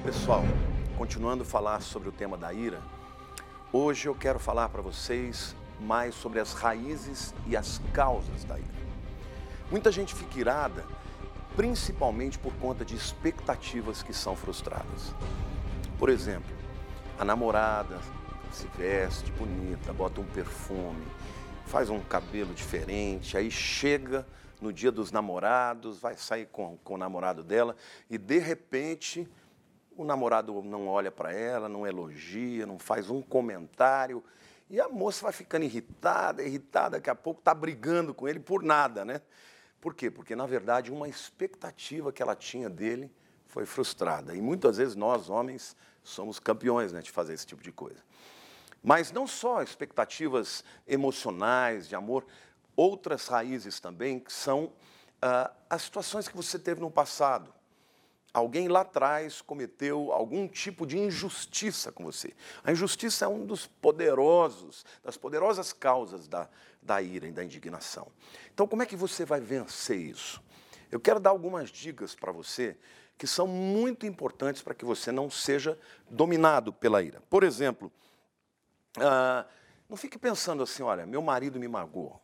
pessoal, continuando a falar sobre o tema da ira, hoje eu quero falar para vocês mais sobre as raízes e as causas da ira. Muita gente fica irada, principalmente por conta de expectativas que são frustradas. Por exemplo, a namorada se veste bonita, bota um perfume, faz um cabelo diferente, aí chega no dia dos namorados, vai sair com, com o namorado dela e de repente o namorado não olha para ela, não elogia, não faz um comentário. E a moça vai ficando irritada, irritada, daqui a pouco está brigando com ele por nada, né? Por quê? Porque, na verdade, uma expectativa que ela tinha dele foi frustrada. E muitas vezes nós, homens, somos campeões né, de fazer esse tipo de coisa. Mas não só expectativas emocionais, de amor, outras raízes também, que são ah, as situações que você teve no passado alguém lá atrás cometeu algum tipo de injustiça com você. A injustiça é um dos poderosos, das poderosas causas da, da ira e da indignação. Então, como é que você vai vencer isso? Eu quero dar algumas dicas para você que são muito importantes para que você não seja dominado pela ira. Por exemplo, ah, não fique pensando assim, olha, meu marido me magoou,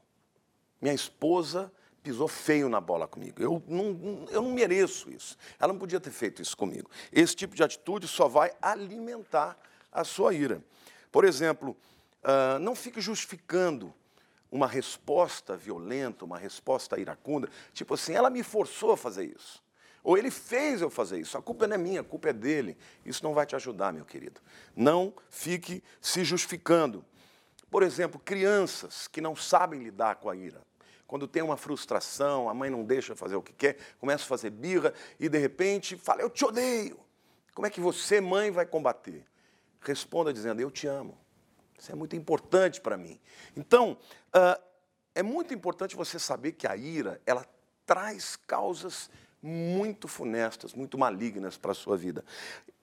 minha esposa pisou feio na bola comigo. Eu não, eu não mereço isso. Ela não podia ter feito isso comigo. Esse tipo de atitude só vai alimentar a sua ira. Por exemplo, uh, não fique justificando uma resposta violenta, uma resposta iracunda, tipo assim, ela me forçou a fazer isso. Ou ele fez eu fazer isso. A culpa não é minha, a culpa é dele. Isso não vai te ajudar, meu querido. Não fique se justificando. Por exemplo, crianças que não sabem lidar com a ira quando tem uma frustração, a mãe não deixa fazer o que quer, começa a fazer birra e de repente fala: Eu te odeio. Como é que você, mãe, vai combater? Responda dizendo: Eu te amo. Isso é muito importante para mim. Então, uh, é muito importante você saber que a ira, ela traz causas muito funestas, muito malignas para a sua vida.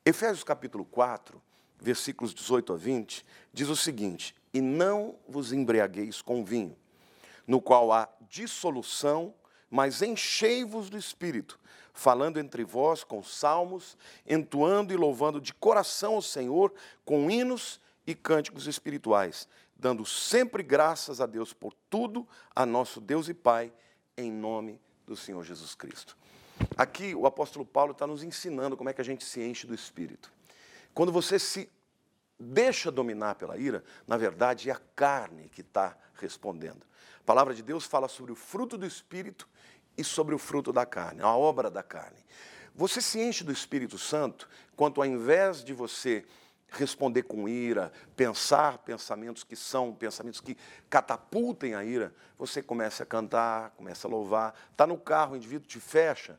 Efésios capítulo 4, versículos 18 a 20, diz o seguinte: E não vos embriagueis com vinho no qual há dissolução, mas enchei-vos do Espírito, falando entre vós com salmos, entoando e louvando de coração ao Senhor com hinos e cânticos espirituais, dando sempre graças a Deus por tudo, a nosso Deus e Pai, em nome do Senhor Jesus Cristo. Aqui o apóstolo Paulo está nos ensinando como é que a gente se enche do Espírito. Quando você se deixa dominar pela ira, na verdade é a carne que está respondendo. A palavra de Deus fala sobre o fruto do Espírito e sobre o fruto da carne, a obra da carne. Você se enche do Espírito Santo quando, ao invés de você responder com ira, pensar pensamentos que são pensamentos que catapultem a ira, você começa a cantar, começa a louvar. Está no carro, o indivíduo te fecha,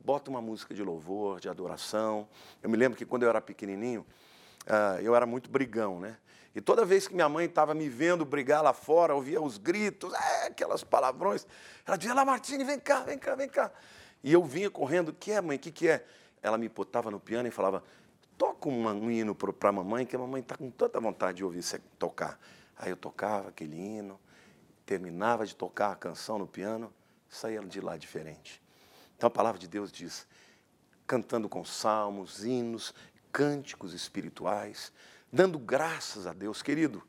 bota uma música de louvor, de adoração. Eu me lembro que quando eu era pequenininho, uh, eu era muito brigão, né? E toda vez que minha mãe estava me vendo brigar lá fora, ouvia os gritos, é, aquelas palavrões, ela dizia, lá Martini, vem cá, vem cá, vem cá. E eu vinha correndo, o que é, mãe, o que, que é? Ela me botava no piano e falava, toca um hino para a mamãe, que a mamãe está com tanta vontade de ouvir você tocar. Aí eu tocava aquele hino, terminava de tocar a canção no piano, saía de lá diferente. Então a palavra de Deus diz, cantando com salmos, hinos, cânticos espirituais, dando graças a Deus. Querido,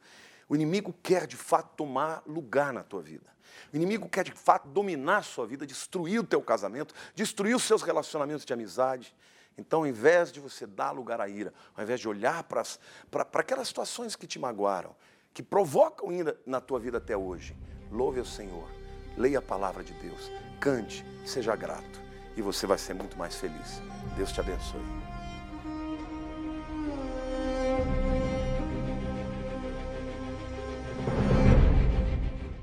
o inimigo quer de fato tomar lugar na tua vida. O inimigo quer de fato dominar a sua vida, destruir o teu casamento, destruir os seus relacionamentos de amizade. Então, ao invés de você dar lugar à ira, ao invés de olhar para, para aquelas situações que te magoaram, que provocam ira na tua vida até hoje, louve ao Senhor, leia a palavra de Deus, cante, seja grato e você vai ser muito mais feliz. Deus te abençoe.